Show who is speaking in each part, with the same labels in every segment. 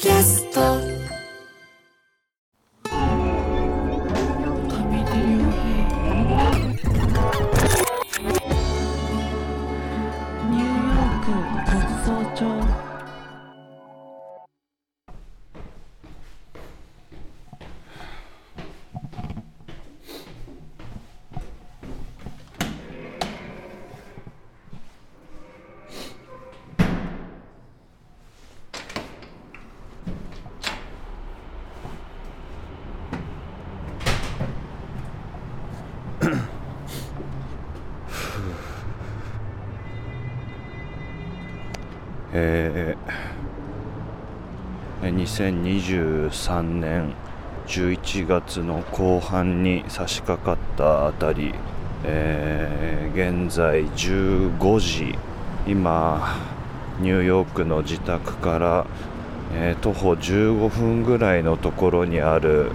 Speaker 1: キャスト
Speaker 2: えー2023年11月の後半に差し掛かったあたり、えー現在15時今ニューヨークの自宅から、えー徒歩15分ぐらいのところにある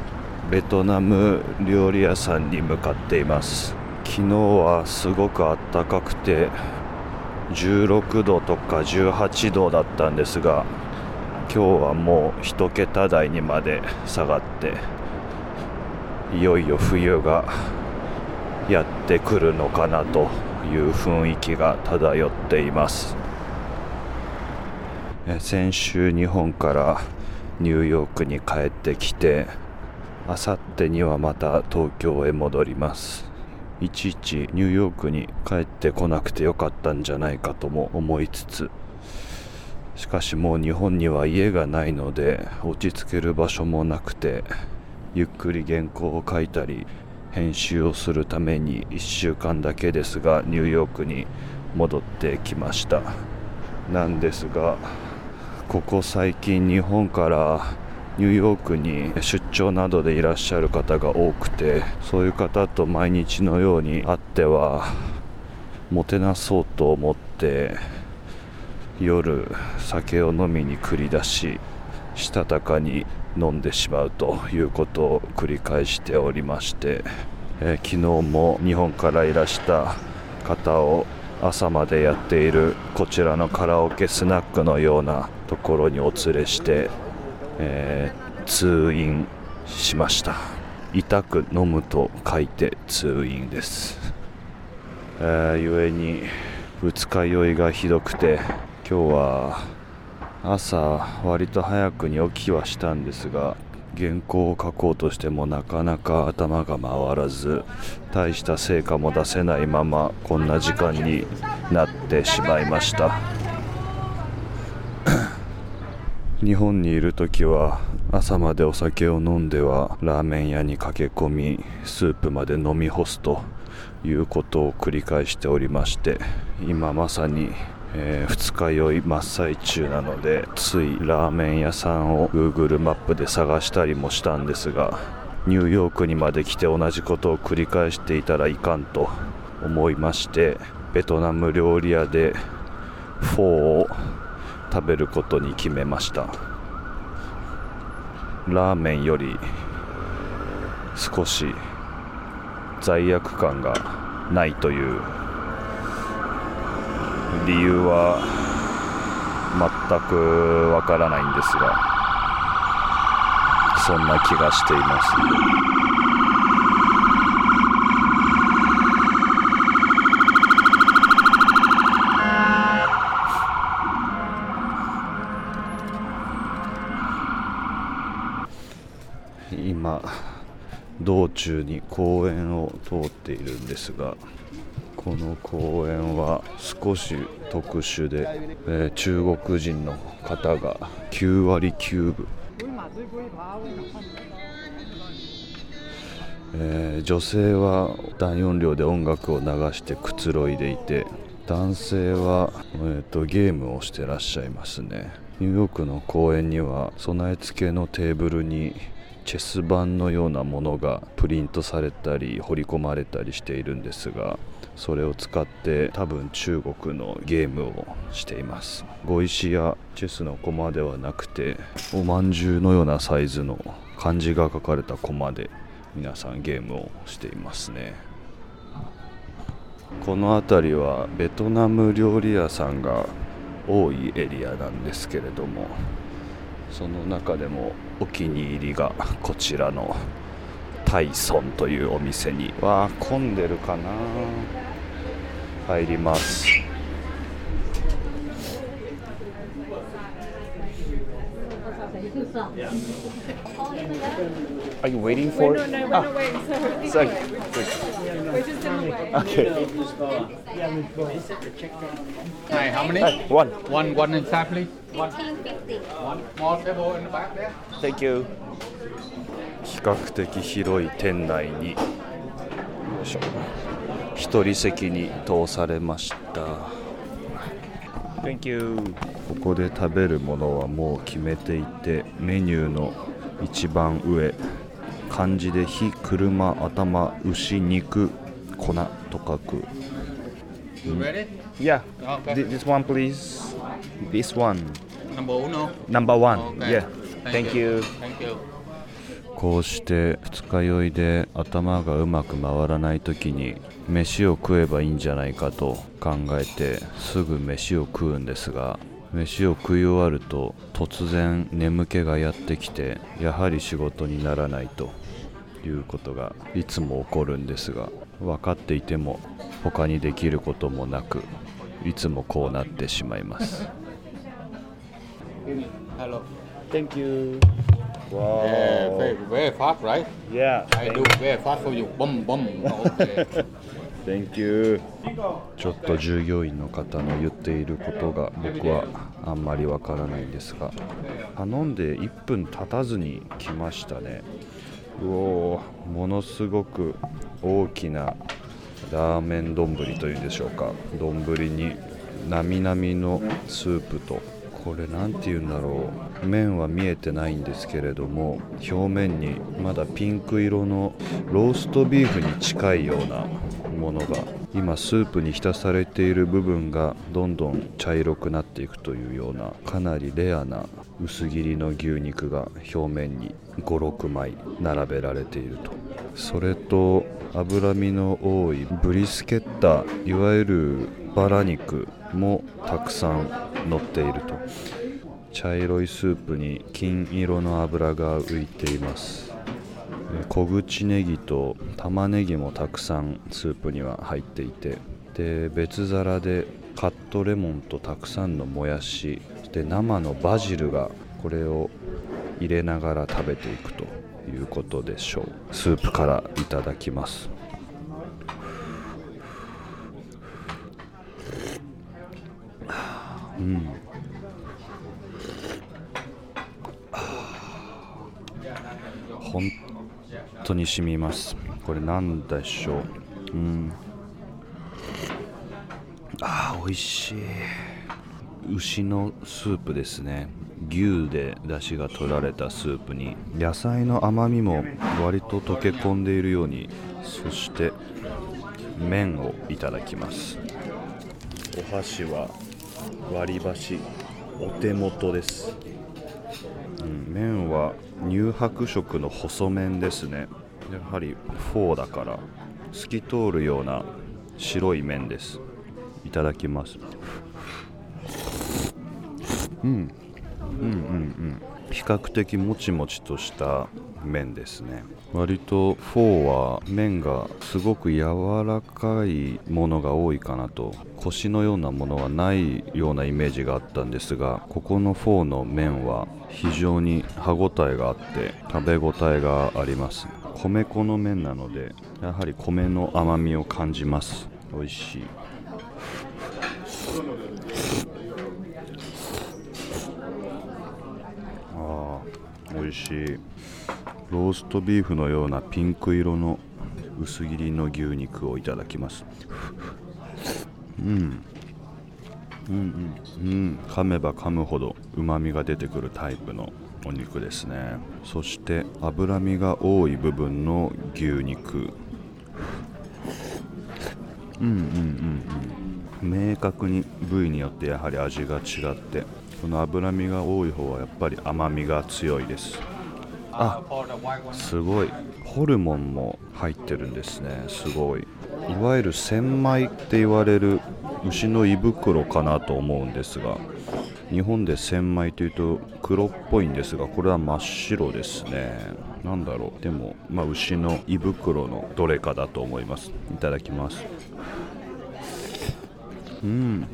Speaker 2: ベトナム料理屋さんに向かっています。昨日はすごく暖かくて16度とか18度だったんですが今日はもう1桁台にまで下がっていよいよ冬がやってくるのかなという雰囲気が漂っています。先週日本からニューヨークに帰ってきてあさってにはまた東京へ戻ります。いちいちニューヨークに帰ってこなくてよかったんじゃないかとも思いつつしかしもう日本には家がないので落ち着ける場所もなくてゆっくり原稿を書いたり編集をするために1週間だけですがニューヨークに戻ってきました。なんですがここ最近日本からニューヨークに出張などでいらっしゃる方が多くてそういう方と毎日のように会ってはもてなそうと思って夜酒を飲みに繰り出ししたたかに飲んでしまうということを繰り返しておりまして、えー昨日も日本からいらした方を朝までやっているこちらのカラオケスナックのようなところにお連れして、えー通院しました。痛く飲むと書いて通院です。えー、ゆえに二日酔いがひどくて今日は朝割と早くに起きはしたんですが原稿を書こうとしてもなかなか頭が回らず大した成果も出せないままこんな時間になってしまいました。日本にいる時は朝までお酒を飲んではラーメン屋に駆け込みスープまで飲み干すということを繰り返しておりまして今まさに、えー二日酔い真っ最中なのでついラーメン屋さんを Google マップで探したりもしたんですがニューヨークにまで来て同じことを繰り返していたらいかんと思いましてベトナム料理屋でフォーを食べることに決めました。ラーメンより少し罪悪感がないという。理由は全くわからないんですがそんな気がしています今道中に公園を通っているんですがこの公園は少し特殊で、えー中国人の方が9割9分、えー女性は大音量で音楽を流してくつろいでいて男性は、えーとゲームをしてらっしゃいますね。ニューヨークの公園には備え付けのテーブルにチェス盤のようなものがプリントされたり彫り込まれたりしているんですがそれを使って多分中国のゲームをしています。碁石やチェスの駒ではなくておまんじゅうのようなサイズの漢字が書かれた駒で皆さんゲームをしていますね。この辺りはベトナム料理屋さんが多いエリアなんですけれどもその中でもお気に入りがこちらのタイソンというお店にわあ混んでるかな。入ります。Okay.
Speaker 3: Hi, how many?
Speaker 2: One.
Speaker 3: One, one inside, please.
Speaker 4: Fifty.
Speaker 3: One more table in the back there.
Speaker 2: Thank you. 比較的広い店内によいしょ一人席に通されました Thank you ここで食べるものはもう決めていてメニューの一番上漢字で火車頭牛肉粉と書く
Speaker 3: You ready?
Speaker 2: Yeah
Speaker 3: Okay.
Speaker 2: this one please This one
Speaker 3: Number uno.
Speaker 2: Number one
Speaker 3: Okay.
Speaker 2: Yeah Thank you
Speaker 3: Thank you.
Speaker 2: こうして二日酔いで頭がうまく回らない時に飯を食えばいいんじゃないかと考えてすぐ飯を食うんですが飯を食い終わると突然眠気がやってきてやはり仕事にならないということがいつも起こるんですが分かっていても他にできることもなくいつもこうなってしまいます
Speaker 3: Hello.
Speaker 2: Thank you
Speaker 3: Yeah, very, very fast, right?
Speaker 2: Yeah
Speaker 3: I do very fast for you. Boom, boom. Okay.
Speaker 2: Thank you ちょっと従業員の方の言っていることが僕はあんまりわからないんですが頼んで1分経たずに来ましたねうおものすごく大きなラーメン丼というんでしょうか。丼になみなみのスープとこれ何て言うんだろう。麺は見えてないんですけれども表面にまだピンク色のローストビーフに近いようなものが今スープに浸されている部分がどんどん茶色くなっていくというようなかなりレアな薄切りの牛肉が表面に56枚並べられていると。それと脂身の多いブリスケッタいわゆるバラ肉もたくさん乗っていると。茶色いスープに金色の油が浮いています。小口ネギと玉ねぎもたくさんスープには入っていてで別皿でカットレモンとたくさんのもやしそして生のバジルがこれを入れながら食べていくということでしょう。スープからいただきます。本当に染みます。これなんでしょう？うん。あー美味しい。牛のスープですね。牛で出汁が取られたスープに。野菜の甘みも割と溶け込んでいるように。そして麺をいただきます。お箸は割り箸お手元です。うん麺は乳白色の細麺ですね。やはりフォーだから透き通るような白い麺です。いただきます。うん。うんうんうん。比較的もちもちとした麺ですね。割とフォーは麺がすごく柔らかいものが多いかなとコシのようなものはないようなイメージがあったんですがここのフォーの麺は非常に歯ごたえがあって食べ応えがあります。米粉の麺なのでやはり米の甘みを感じます。美味しい。ああ美味しい。ローストビーフのようなピンク色の薄切りの牛肉をいただきます。うん。うんうん。うん。噛めば噛むほどうまみが出てくるタイプのお肉ですね。そして脂身が多い部分の牛肉。うんうんうんうん。明確に部位によってやはり味が違ってこの脂身が多い方はやっぱり甘みが強いです。あ.すごい。ホルモンも入ってるんですね。すごい。いわゆる千枚って言われる牛の胃袋かなと思うんですが日本で千枚というと黒っぽいんですがこれは真っ白ですね。なんだろう。でも、まあ、牛の胃袋のどれかだと思います。いただきます。うん。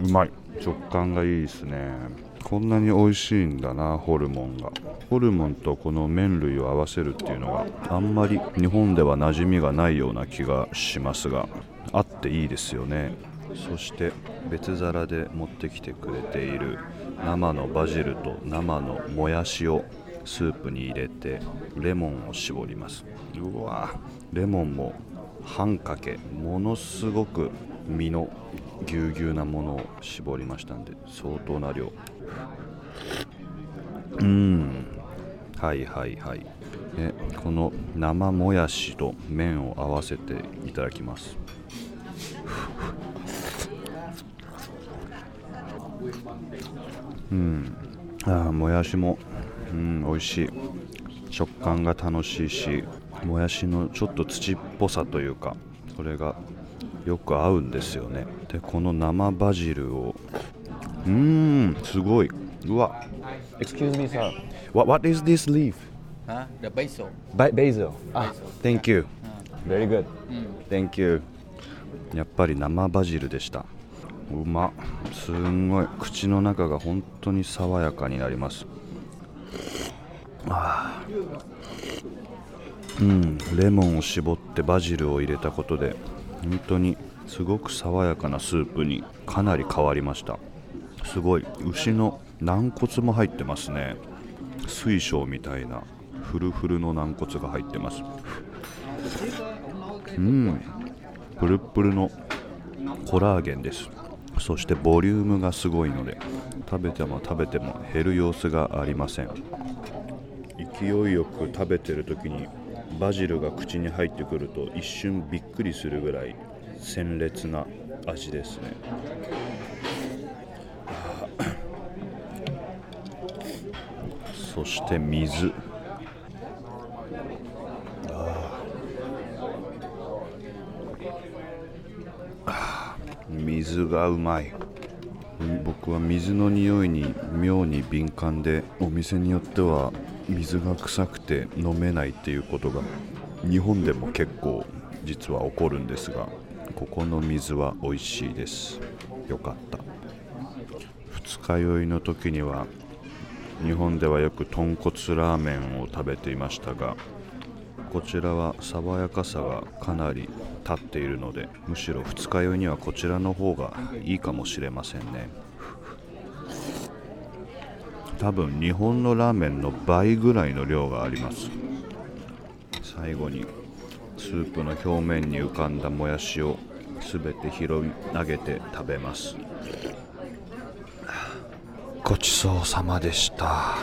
Speaker 2: うまい。食感がいいですね。こんなに美味しいんだなホルモンが。ホルモンとこの麺類を合わせるっていうのがあんまり日本では馴染みがないような気がしますがあっていいですよね。そして別皿で持ってきてくれている生のバジルと生のもやしをスープに入れてレモンを絞ります。うわレモンも半かけものすごく身のぎゅうぎゅうなものを絞りましたんで相当な量。うん。はいはいはい。えこの生もやしと麺を合わせていただきます。うん。あーもやしも。うん美味しい。食感が楽しいしもやしのちょっと土っぽさというかそれがよく合うんですよね。でこの生バジルを。うーんすごい。うわ。
Speaker 4: Excuse me, sir.
Speaker 2: What, what is this leaf?
Speaker 3: Hả? The basil.
Speaker 4: Ba- basil. Ah,
Speaker 2: Thank you.
Speaker 4: Very good.
Speaker 2: Thank you. やっぱり生バジルでしたうま。すんごい。口の中が本当に爽やかになります。あうん。レモンを絞ってバジルを入れたことで本当にすごく爽やかなスープにかなり変わりました。すごい。牛の軟骨も入ってますね。水晶みたいなフルフルの軟骨が入ってます。うん。プルップルのコラーゲンです。そしてボリュームがすごいので食べても食べても減る様子がありません。勢いよく食べてる時にバジルが口に入ってくると一瞬びっくりするぐらい鮮烈な味ですね。あそして水。水がうまい。僕は水の匂いに妙に敏感でお店によっては水が臭くて飲めないっていうことが日本でも結構実は起こるんですがここの水は美味しいです。よかった。二日酔いの時には日本ではよく豚骨ラーメンを食べていましたがこちらは爽やかさがかなり立っているのでむしろ二日酔いにはこちらの方がいいかもしれませんね。多分日本のラーメンの倍ぐらいの量があります。最後にスープの表面に浮かんだもやしを全て拾い上げて食べます。ごちそうさまでした。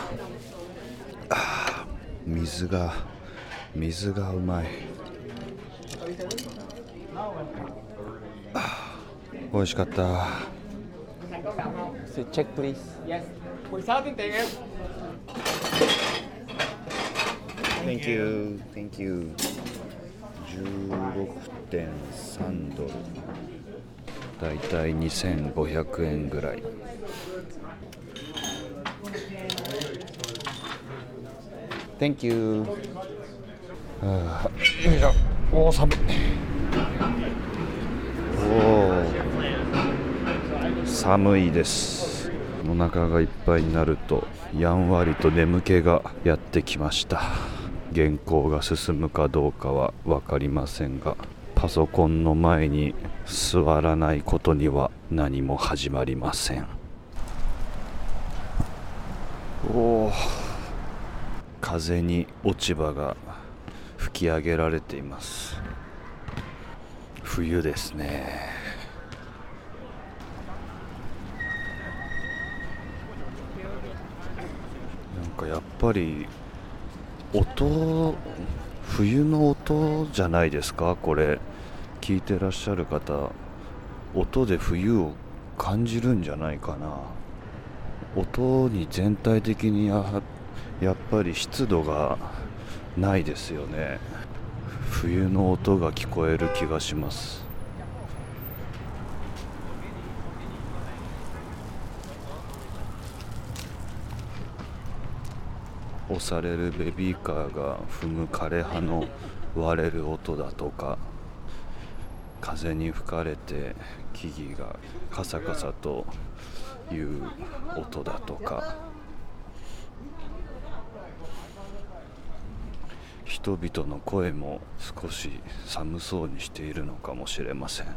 Speaker 2: 水が水がうまい。おいしかった。
Speaker 1: チェックプ
Speaker 2: リース点三ドルだいたい2500円ぐらい Thank you. よいしょおお寒いおお寒いです。お腹がいっぱいになるとやんわりと眠気がやってきました。原稿が進むかどうかは分かりませんがパソコンの前に座らないことには何も始まりません。おお風に落ち葉がき上げられています。冬ですね。なんかやっぱり音冬の音じゃないですか？これ聞いてらっしゃる方。音で冬を感じるんじゃないかな。音に全体的にややっぱり湿度がないですよね冬の音が聞こえる気がします押されるベビーカーが踏む枯れ葉の割れる音だとか風に吹かれて木々がカサカサという音だとか。人々の声も少し寒そうにしているのかもしれません。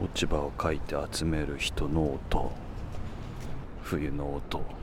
Speaker 2: 落ち葉をかいて集める人の音冬の音。